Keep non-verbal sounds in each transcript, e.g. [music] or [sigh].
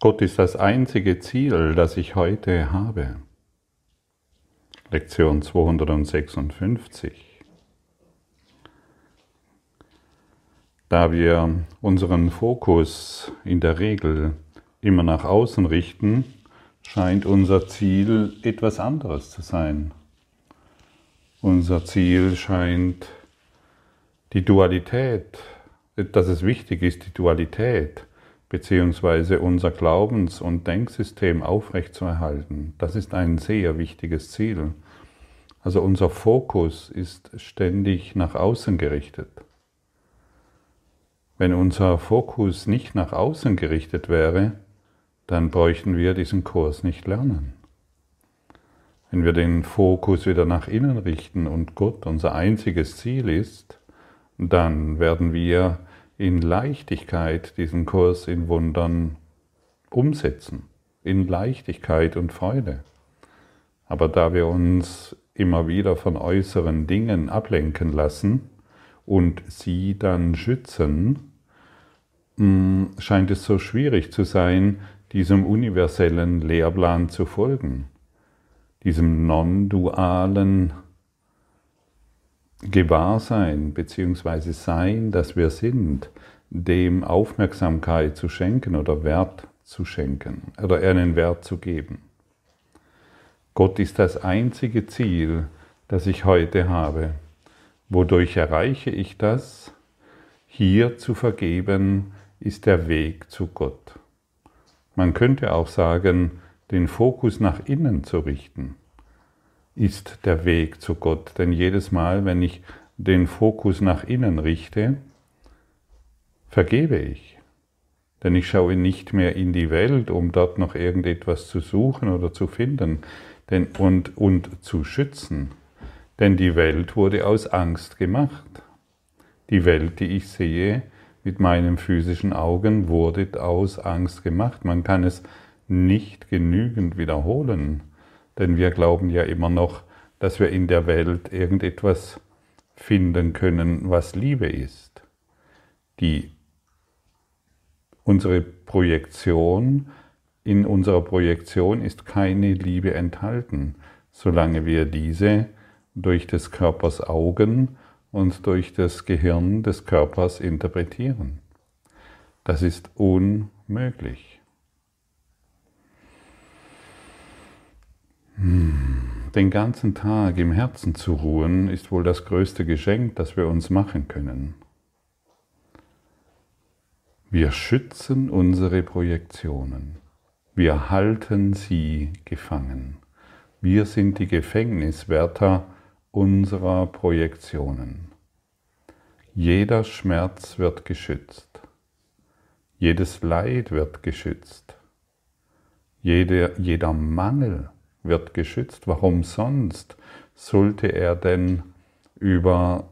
Gott ist das einzige Ziel, das ich heute habe. Lektion 256. Da wir unseren Fokus in der Regel immer nach außen richten, scheint unser Ziel etwas anderes zu sein. Unser Ziel scheint die Dualität, dass es wichtig ist, die Dualität beziehungsweise unser Glaubens- und Denksystem aufrechtzuerhalten. Das ist ein sehr wichtiges Ziel. Also unser Fokus ist ständig nach außen gerichtet. Wenn unser Fokus nicht nach außen gerichtet wäre, dann bräuchten wir diesen Kurs nicht lernen. Wenn wir den Fokus wieder nach innen richten und Gott unser einziges Ziel ist, dann werden wir in Leichtigkeit diesen Kurs in Wundern umsetzen, in Leichtigkeit und Freude. Aber da wir uns immer wieder von äußeren Dingen ablenken lassen und sie dann schützen, mm, scheint es so schwierig zu sein, diesem universellen Lehrplan zu folgen, diesem non-dualen Gewahrsein bzw. Sein, das wir sind, dem Aufmerksamkeit zu schenken oder Wert zu schenken oder einen Wert zu geben. Gott ist das einzige Ziel, das ich heute habe. Wodurch erreiche ich das? Hier zu vergeben ist der Weg zu Gott. Man könnte auch sagen, den Fokus nach innen zu richten ist der Weg zu Gott. Denn jedes Mal, wenn ich den Fokus nach innen richte, vergebe ich. Denn ich schaue nicht mehr in die Welt, um dort noch irgendetwas zu suchen oder zu finden denn, und, und zu schützen. Denn die Welt wurde aus Angst gemacht. Die Welt, die ich sehe mit meinen physischen Augen, wurde aus Angst gemacht. Man kann es nicht genügend wiederholen. Denn wir glauben ja immer noch, dass wir in der Welt irgendetwas finden können, was Liebe ist. Die, unsere Projektion, in unserer Projektion ist keine Liebe enthalten, solange wir diese durch des Körpers Augen und durch das Gehirn des Körpers interpretieren. Das ist unmöglich. Den ganzen Tag im Herzen zu ruhen, ist wohl das größte Geschenk, das wir uns machen können. Wir schützen unsere Projektionen. Wir halten sie gefangen. Wir sind die Gefängniswärter unserer Projektionen. Jeder Schmerz wird geschützt. Jedes Leid wird geschützt. Jeder, jeder Mangel wird geschützt. Warum sonst sollte er denn über,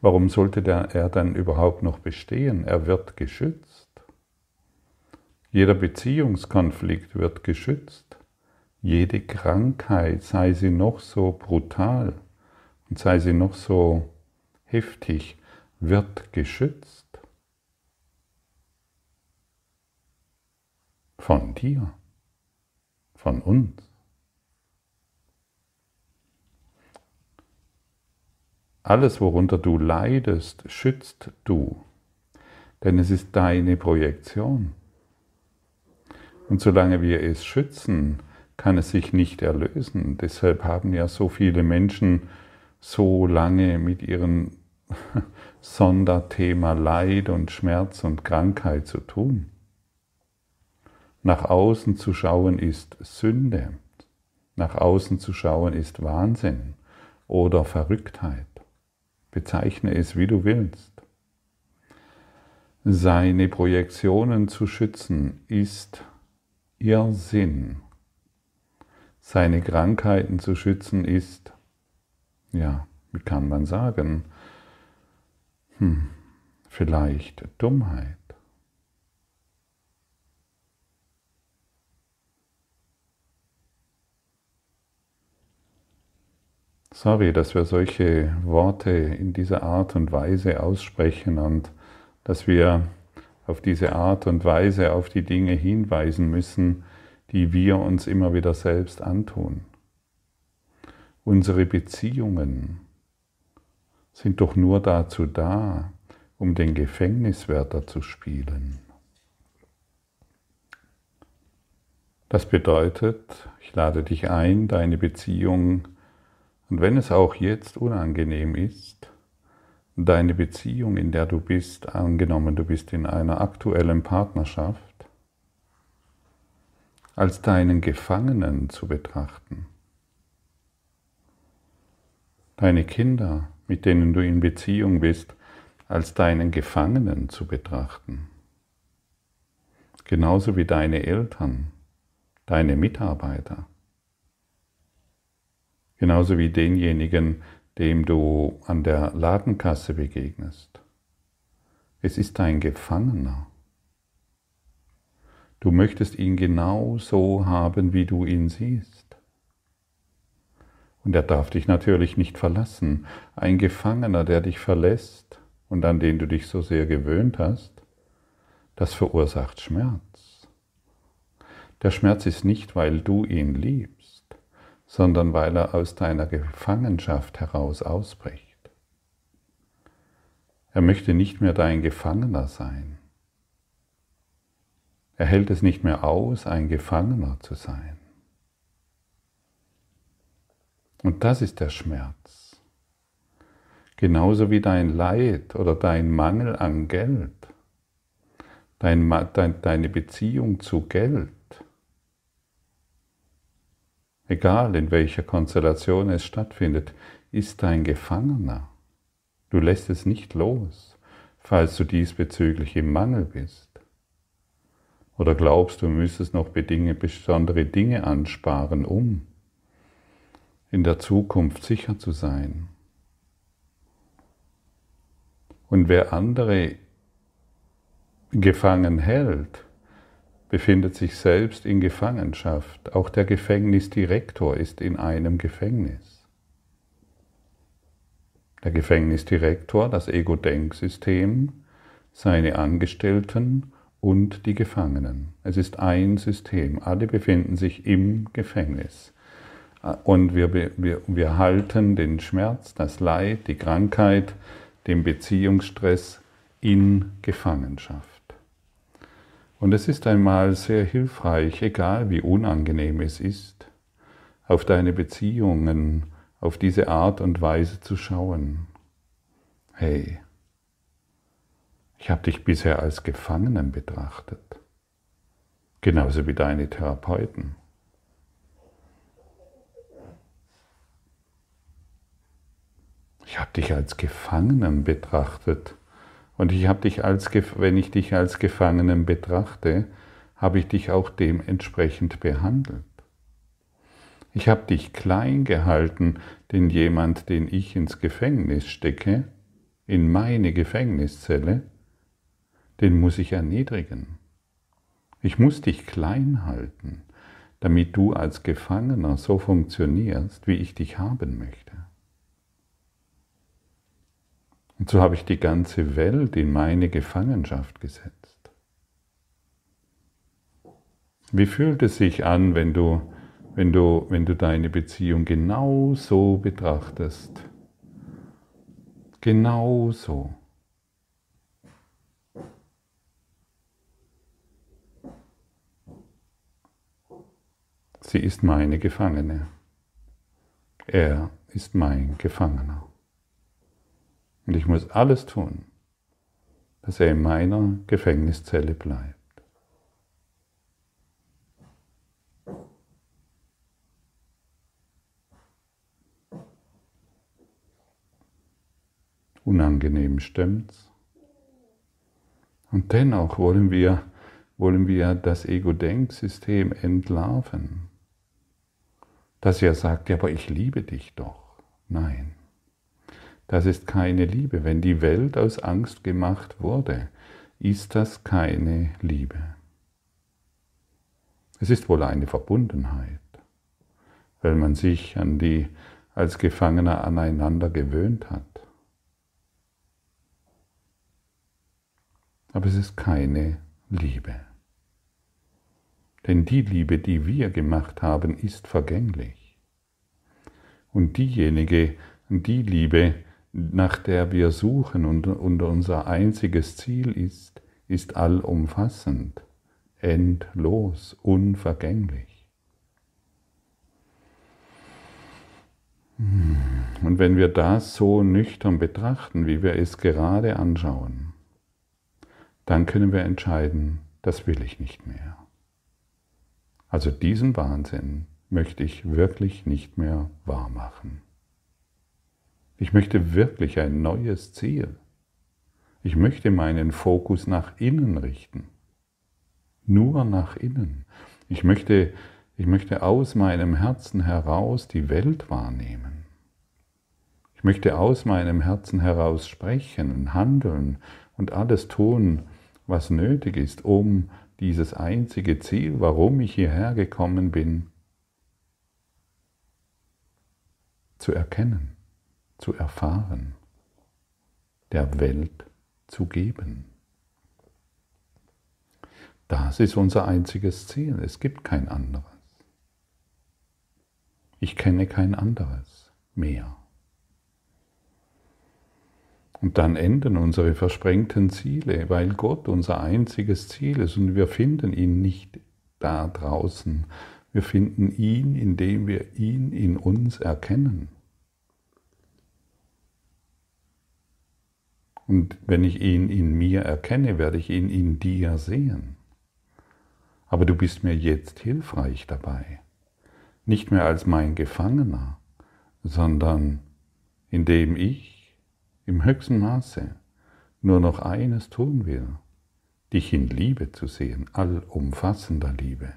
warum sollte der, er denn überhaupt noch bestehen? Er wird geschützt. Jeder Beziehungskonflikt wird geschützt. Jede Krankheit, sei sie noch so brutal und sei sie noch so heftig, wird geschützt. Von dir von uns. Alles, worunter du leidest, schützt du, denn es ist deine Projektion. Und solange wir es schützen, kann es sich nicht erlösen. Deshalb haben ja so viele Menschen so lange mit ihrem [laughs] Sonderthema Leid und Schmerz und Krankheit zu tun. Nach außen zu schauen ist Sünde. Nach außen zu schauen ist Wahnsinn oder Verrücktheit. Bezeichne es, wie du willst. Seine Projektionen zu schützen ist Irrsinn. Seine Krankheiten zu schützen ist, ja, wie kann man sagen, hm, vielleicht Dummheit. Sorry, dass wir solche Worte in dieser Art und Weise aussprechen und dass wir auf diese Art und Weise auf die Dinge hinweisen müssen, die wir uns immer wieder selbst antun. Unsere Beziehungen sind doch nur dazu da, um den Gefängniswärter zu spielen. Das bedeutet, ich lade dich ein, deine Beziehung, und wenn es auch jetzt unangenehm ist, deine Beziehung, in der du bist, angenommen du bist in einer aktuellen Partnerschaft, als deinen Gefangenen zu betrachten. Deine Kinder, mit denen du in Beziehung bist, als deinen Gefangenen zu betrachten. Genauso wie deine Eltern, deine Mitarbeiter. Genauso wie denjenigen, dem du an der Ladenkasse begegnest. Es ist dein Gefangener. Du möchtest ihn genau so haben, wie du ihn siehst. Und er darf dich natürlich nicht verlassen. Ein Gefangener, der dich verlässt und an den du dich so sehr gewöhnt hast, das verursacht Schmerz. Der Schmerz ist nicht, weil du ihn liebst, sondern weil er aus deiner Gefangenschaft heraus ausbricht. Er möchte nicht mehr dein Gefangener sein. Er hält es nicht mehr aus, ein Gefangener zu sein. Und das ist der Schmerz. Genauso wie dein Leid oder dein Mangel an Geld, dein, dein, deine Beziehung zu Geld, egal in welcher Konstellation es stattfindet, ist dein Gefangener. Du lässt es nicht los, falls du diesbezüglich im Mangel bist. Oder glaubst du, müsstest noch besondere Dinge ansparen, um in der Zukunft sicher zu sein? Und wer andere gefangen hält, befindet sich selbst in Gefangenschaft. Auch der Gefängnisdirektor ist in einem Gefängnis. Der Gefängnisdirektor, das Ego-Denksystem, seine Angestellten und die Gefangenen. Es ist ein System. Alle befinden sich im Gefängnis. Und wir, wir, wir halten den Schmerz, das Leid, die Krankheit, den Beziehungsstress in Gefangenschaft. Und es ist einmal sehr hilfreich, egal wie unangenehm es ist, auf deine Beziehungen auf diese Art und Weise zu schauen. Hey, ich habe dich bisher als Gefangenen betrachtet, genauso wie deine Therapeuten. Ich habe dich als Gefangenen betrachtet und ich habe dich als, wenn ich dich als Gefangenen betrachte, habe ich dich auch dementsprechend behandelt. Ich habe dich klein gehalten, denn jemand, den ich ins Gefängnis stecke, in meine Gefängniszelle, den muss ich erniedrigen. Ich muss dich klein halten, damit du als Gefangener so funktionierst, wie ich dich haben möchte. Und so habe ich die ganze Welt in meine Gefangenschaft gesetzt. Wie fühlt es sich an, wenn du, wenn du, wenn du deine Beziehung genau so betrachtest? Genau so. Sie ist meine Gefangene. Er ist mein Gefangener. Und ich muss alles tun, dass er in meiner Gefängniszelle bleibt. Unangenehm stimmt's. Und dennoch wollen wir, wollen wir das Ego-Denksystem entlarven. Das ja sagt, ja, aber ich liebe dich doch. Nein. Das ist keine Liebe. Wenn die Welt aus Angst gemacht wurde, ist das keine Liebe. Es ist wohl eine Verbundenheit, weil man sich an die als Gefangener aneinander gewöhnt hat. aber es ist keine Liebe. Denn die Liebe, die wir gemacht haben, ist vergänglich. Und diejenige, die Liebe, nach der wir suchen und, und unser einziges Ziel ist, ist allumfassend, endlos, unvergänglich. Und wenn wir das so nüchtern betrachten, wie wir es gerade anschauen, dann können wir entscheiden, das will ich nicht mehr. Also diesen Wahnsinn möchte ich wirklich nicht mehr wahrmachen. Ich möchte wirklich ein neues Ziel. Ich möchte meinen Fokus nach innen richten. Nur nach innen. Ich möchte, ich möchte aus meinem Herzen heraus die Welt wahrnehmen. Ich möchte aus meinem Herzen heraus sprechen und handeln und alles tun, was nötig ist, um dieses einzige Ziel, warum ich hierher gekommen bin, zu erkennen zu erfahren, der Welt zu geben. Das ist unser einziges Ziel. Es gibt kein anderes. Ich kenne kein anderes mehr. Und dann enden unsere versprengten Ziele, weil Gott unser einziges Ziel ist und wir finden ihn nicht da draußen. Wir finden ihn, indem wir ihn in uns erkennen. Und wenn ich ihn in mir erkenne, werde ich ihn in dir sehen. Aber du bist mir jetzt hilfreich dabei. Nicht mehr als mein Gefangener, sondern indem ich im höchsten Maße nur noch eines tun will, dich in Liebe zu sehen, allumfassender Liebe,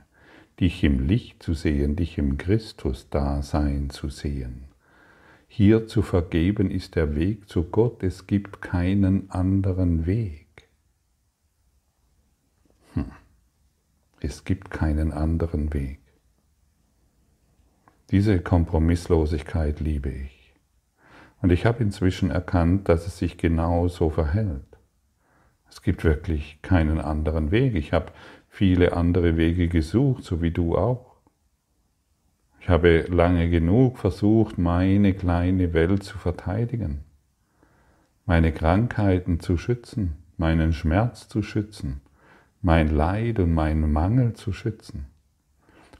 dich im Licht zu sehen, dich im Christus-Dasein zu sehen hier zu vergeben ist der Weg zu Gott. Es gibt keinen anderen Weg. Hm. Es gibt keinen anderen Weg. Diese Kompromisslosigkeit liebe ich. Und ich habe inzwischen erkannt, dass es sich genau so verhält. Es gibt wirklich keinen anderen Weg. Ich habe viele andere Wege gesucht, so wie du auch. Ich habe lange genug versucht, meine kleine Welt zu verteidigen, meine Krankheiten zu schützen, meinen Schmerz zu schützen, mein Leid und meinen Mangel zu schützen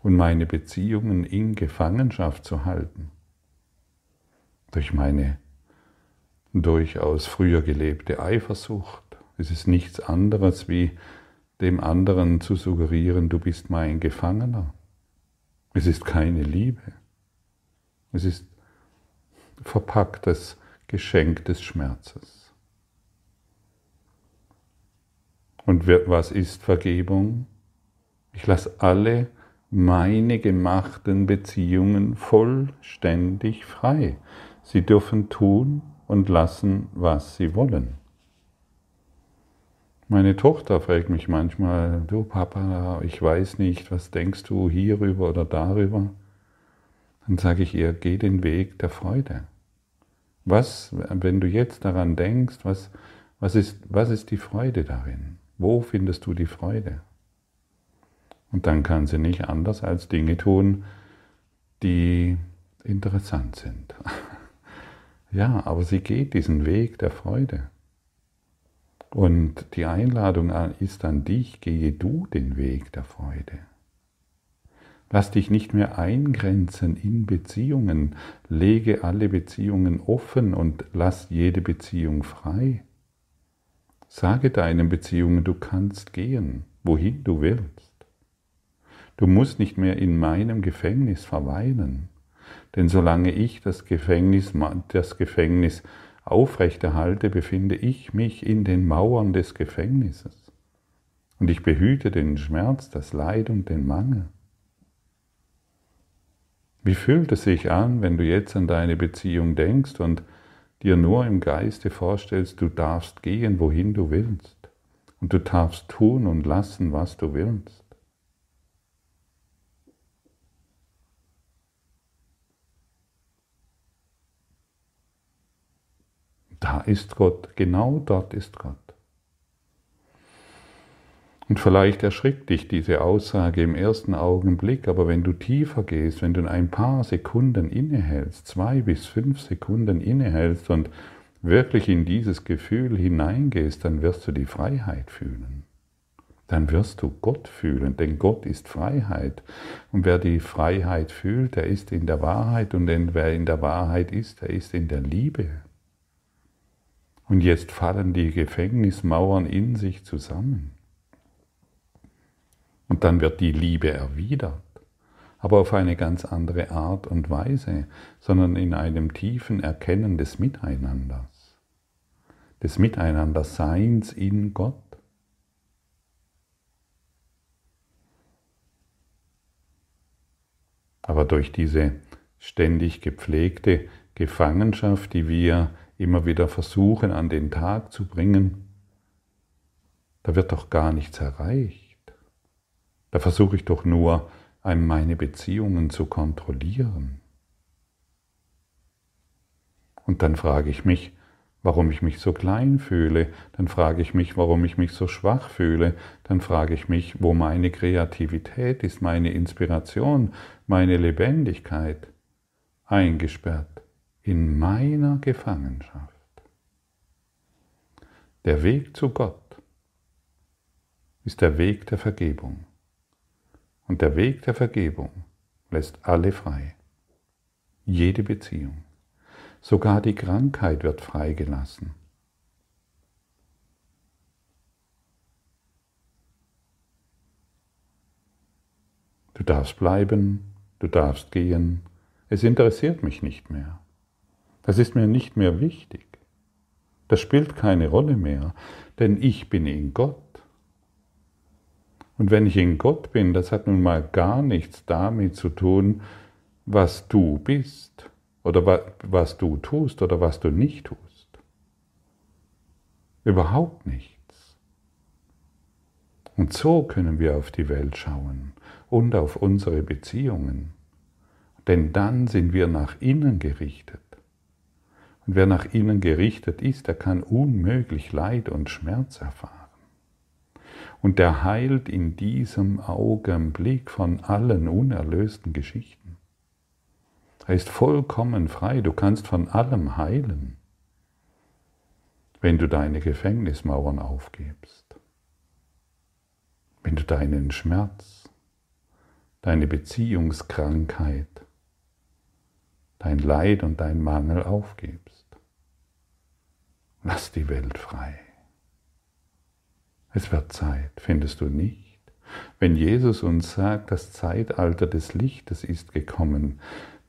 und meine Beziehungen in Gefangenschaft zu halten. Durch meine durchaus früher gelebte Eifersucht. Es ist nichts anderes wie dem anderen zu suggerieren, du bist mein Gefangener. Es ist keine Liebe. Es ist verpacktes Geschenk des Schmerzes. Und was ist Vergebung? Ich lasse alle meine gemachten Beziehungen vollständig frei. Sie dürfen tun und lassen, was sie wollen. Meine Tochter fragt mich manchmal, du Papa, ich weiß nicht, was denkst du hierüber oder darüber? Dann sage ich ihr, geh den Weg der Freude. Was, wenn du jetzt daran denkst, was, was, ist, was ist die Freude darin? Wo findest du die Freude? Und dann kann sie nicht anders als Dinge tun, die interessant sind. [laughs] ja, aber sie geht diesen Weg der Freude. Und die Einladung ist an dich, gehe du den Weg der Freude. Lass dich nicht mehr eingrenzen in Beziehungen, lege alle Beziehungen offen und lass jede Beziehung frei. Sage deinen Beziehungen, du kannst gehen, wohin du willst. Du musst nicht mehr in meinem Gefängnis verweilen, denn solange ich das Gefängnis, das Gefängnis aufrechterhalte, befinde ich mich in den Mauern des Gefängnisses. Und ich behüte den Schmerz, das Leid und den Mangel. Wie fühlt es sich an, wenn du jetzt an deine Beziehung denkst und dir nur im Geiste vorstellst, du darfst gehen, wohin du willst, und du darfst tun und lassen, was du willst? Da ist Gott, genau dort ist Gott. Und vielleicht erschrickt dich diese Aussage im ersten Augenblick, aber wenn du tiefer gehst, wenn du ein paar Sekunden innehältst, zwei bis fünf Sekunden innehältst und wirklich in dieses Gefühl hineingehst, dann wirst du die Freiheit fühlen. Dann wirst du Gott fühlen, denn Gott ist Freiheit. Und wer die Freiheit fühlt, der ist in der Wahrheit und wer in der Wahrheit ist, der ist in der Liebe. Und jetzt fallen die Gefängnismauern in sich zusammen. Und dann wird die Liebe erwidert, aber auf eine ganz andere Art und Weise, sondern in einem tiefen Erkennen des Miteinanders, des Miteinanderseins in Gott. Aber durch diese ständig gepflegte Gefangenschaft, die wir immer wieder versuchen an den Tag zu bringen, da wird doch gar nichts erreicht. Da versuche ich doch nur, meine Beziehungen zu kontrollieren. Und dann frage ich mich, warum ich mich so klein fühle, dann frage ich mich, warum ich mich so schwach fühle, dann frage ich mich, wo meine Kreativität ist, meine Inspiration, meine Lebendigkeit, eingesperrt in meiner Gefangenschaft. Der Weg zu Gott ist der Weg der Vergebung. Und der Weg der Vergebung lässt alle frei. Jede Beziehung. Sogar die Krankheit wird freigelassen. Du darfst bleiben, du darfst gehen. Es interessiert mich nicht mehr. Das ist mir nicht mehr wichtig. Das spielt keine Rolle mehr, denn ich bin in Gott. Und wenn ich in Gott bin, das hat nun mal gar nichts damit zu tun, was du bist oder was du tust oder was du nicht tust. Überhaupt nichts. Und so können wir auf die Welt schauen und auf unsere Beziehungen. Denn dann sind wir nach innen gerichtet. Und wer nach innen gerichtet ist, der kann unmöglich Leid und Schmerz erfahren. Und der heilt in diesem Augenblick von allen unerlösten Geschichten. Er ist vollkommen frei, du kannst von allem heilen, wenn du deine Gefängnismauern aufgibst, wenn du deinen Schmerz, deine Beziehungskrankheit, dein Leid und dein Mangel aufgibst. Lass die Welt frei. Es wird Zeit, findest du nicht? Wenn Jesus uns sagt, das Zeitalter des Lichtes ist gekommen,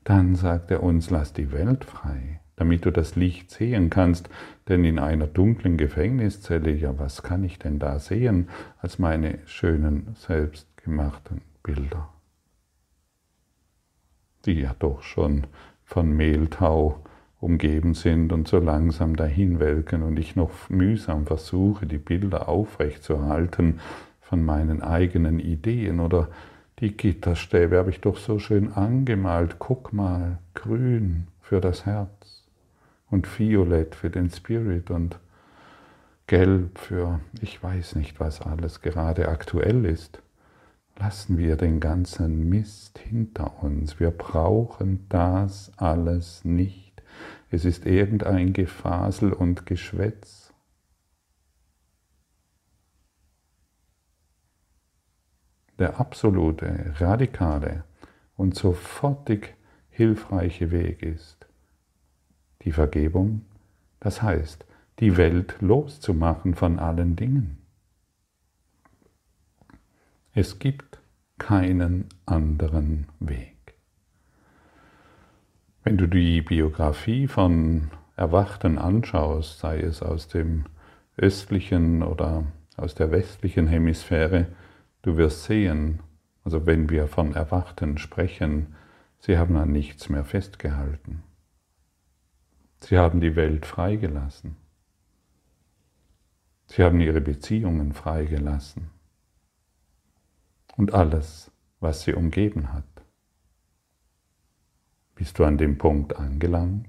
dann sagt er uns, lass die Welt frei, damit du das Licht sehen kannst, denn in einer dunklen Gefängniszelle, ja, was kann ich denn da sehen als meine schönen selbstgemachten Bilder, die ja doch schon von Mehltau umgeben sind und so langsam dahin welken und ich noch mühsam versuche, die Bilder aufrechtzuerhalten von meinen eigenen Ideen oder die Gitterstäbe habe ich doch so schön angemalt. Guck mal, grün für das Herz und violett für den Spirit und gelb für ich weiß nicht, was alles gerade aktuell ist. Lassen wir den ganzen Mist hinter uns. Wir brauchen das alles nicht. Es ist irgendein Gefasel und Geschwätz. Der absolute, radikale und sofortig hilfreiche Weg ist die Vergebung, das heißt, die Welt loszumachen von allen Dingen. Es gibt keinen anderen Weg. Wenn du die Biografie von Erwachten anschaust, sei es aus dem östlichen oder aus der westlichen Hemisphäre, du wirst sehen, also wenn wir von Erwachten sprechen, sie haben an nichts mehr festgehalten. Sie haben die Welt freigelassen. Sie haben ihre Beziehungen freigelassen und alles, was sie umgeben hat. Bist du an dem Punkt angelangt?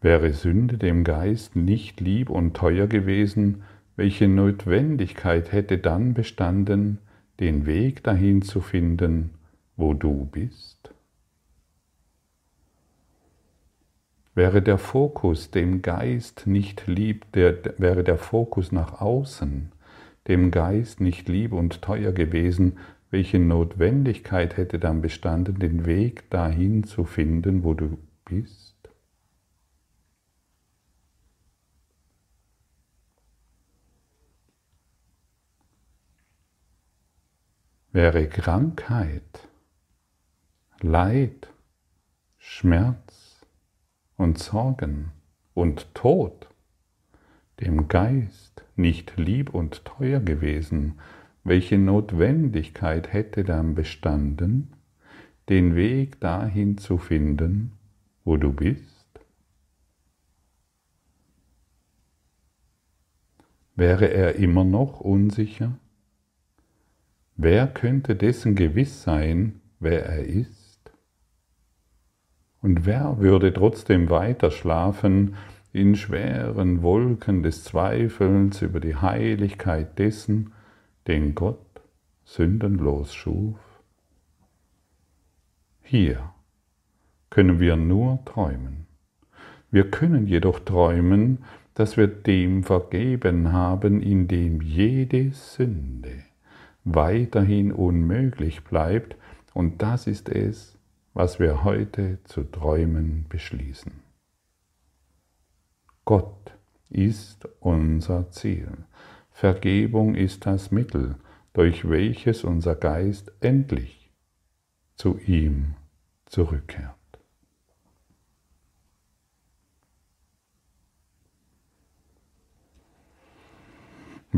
Wäre Sünde dem Geist nicht lieb und teuer gewesen, welche Notwendigkeit hätte dann bestanden, den Weg dahin zu finden, wo du bist? Wäre der Fokus dem Geist nicht lieb, der, wäre der Fokus nach außen dem Geist nicht lieb und teuer gewesen, welche Notwendigkeit hätte dann bestanden, den Weg dahin zu finden, wo du bist? Wäre Krankheit, Leid, Schmerz und Sorgen und Tod dem Geist nicht lieb und teuer gewesen, welche Notwendigkeit hätte dann bestanden, den Weg dahin zu finden, wo du bist? Wäre er immer noch unsicher? Wer könnte dessen gewiss sein, wer er ist? Und wer würde trotzdem weiter schlafen in schweren Wolken des Zweifels über die Heiligkeit dessen, den Gott sündenlos schuf? Hier können wir nur träumen. Wir können jedoch träumen, dass wir dem vergeben haben, in dem jede Sünde weiterhin unmöglich bleibt. Und das ist es, was wir heute zu träumen beschließen. Gott ist unser Ziel. Vergebung ist das Mittel, durch welches unser Geist endlich zu ihm zurückkehrt.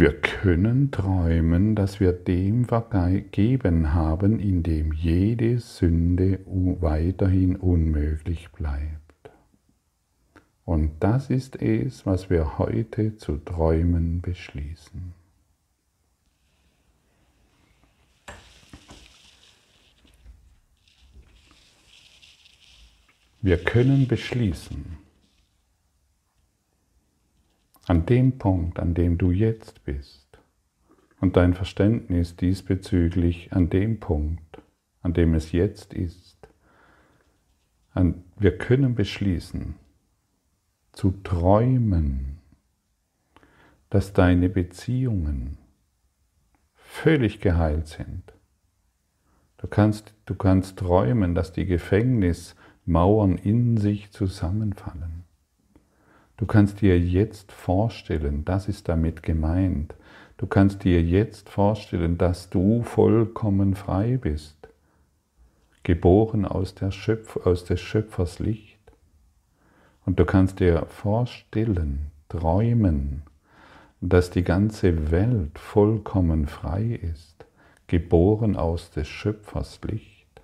Wir können träumen, dass wir dem vergeben haben, in dem jede Sünde weiterhin unmöglich bleibt. Und das ist es, was wir heute zu träumen beschließen. Wir können beschließen, an dem Punkt, an dem du jetzt bist und dein Verständnis diesbezüglich an dem Punkt, an dem es jetzt ist, an, wir können beschließen, zu träumen, dass deine Beziehungen völlig geheilt sind. Du kannst, du kannst träumen, dass die Gefängnismauern in sich zusammenfallen. Du kannst dir jetzt vorstellen, das ist damit gemeint, du kannst dir jetzt vorstellen, dass du vollkommen frei bist, geboren aus, der Schöpf, aus des Schöpfers Licht. Und du kannst dir vorstellen, träumen, dass die ganze Welt vollkommen frei ist, geboren aus des Schöpfers Licht.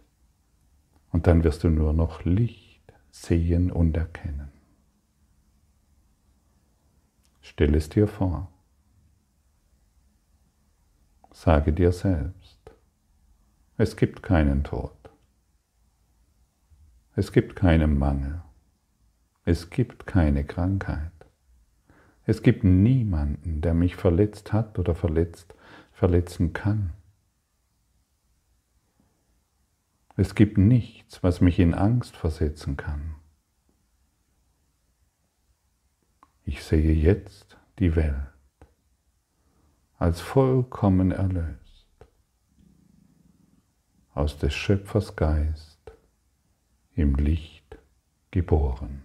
Und dann wirst du nur noch Licht sehen und erkennen. Stell es dir vor. Sage dir selbst, es gibt keinen Tod. Es gibt keinen Mangel. Es gibt keine Krankheit. Es gibt niemanden, der mich verletzt hat oder verletzt, verletzen kann. Es gibt nichts, was mich in Angst versetzen kann. Ich sehe jetzt die Welt als vollkommen erlöst, aus des Schöpfers Geist im Licht geboren.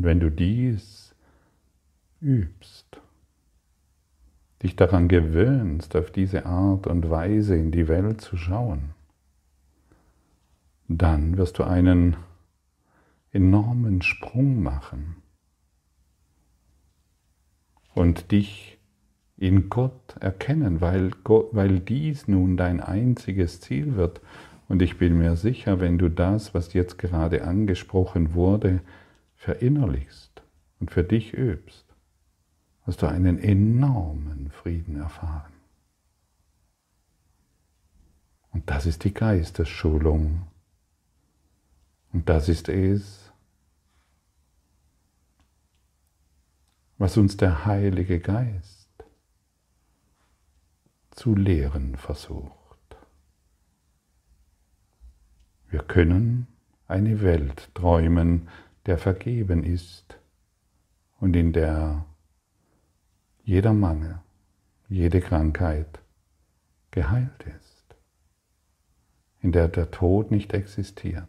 Und wenn du dies übst, dich daran gewöhnst, auf diese Art und Weise in die Welt zu schauen, dann wirst du einen enormen Sprung machen und dich in Gott erkennen, weil, weil dies nun dein einziges Ziel wird. Und ich bin mir sicher, wenn du das, was jetzt gerade angesprochen wurde, verinnerlichst und für dich übst, hast du einen enormen Frieden erfahren. Und das ist die Geistesschulung. Und das ist es, was uns der Heilige Geist zu lehren versucht. Wir können eine Welt träumen, der vergeben ist und in der jeder Mangel, jede Krankheit geheilt ist, in der der Tod nicht existiert,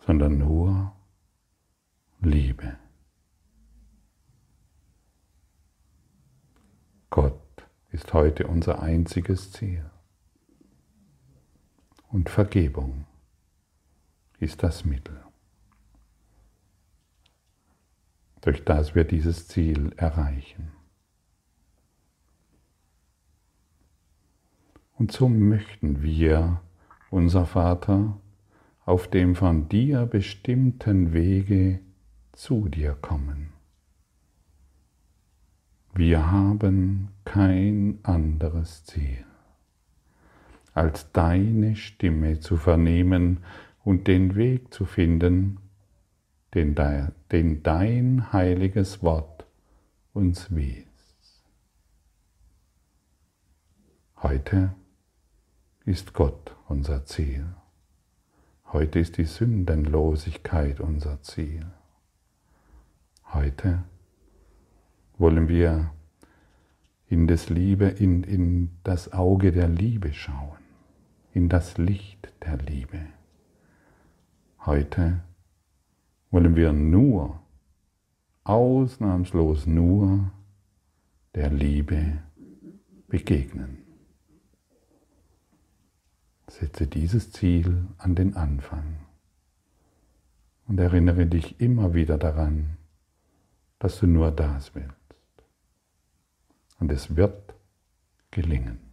sondern nur Liebe. Gott ist heute unser einziges Ziel. Und Vergebung ist das Mittel, durch das wir dieses Ziel erreichen. Und so möchten wir, unser Vater, auf dem von dir bestimmten Wege zu dir kommen. Wir haben kein anderes Ziel, als deine Stimme zu vernehmen und den Weg zu finden, den, den dein heiliges Wort uns wies. Heute ist Gott unser Ziel. Heute ist die Sündenlosigkeit unser Ziel. Heute wollen wir in das Liebe, in, in das Auge der Liebe schauen, in das Licht der Liebe. Heute wollen wir nur, ausnahmslos nur der Liebe begegnen. Setze dieses Ziel an den Anfang und erinnere dich immer wieder daran, dass du nur das willst. Und es wird gelingen.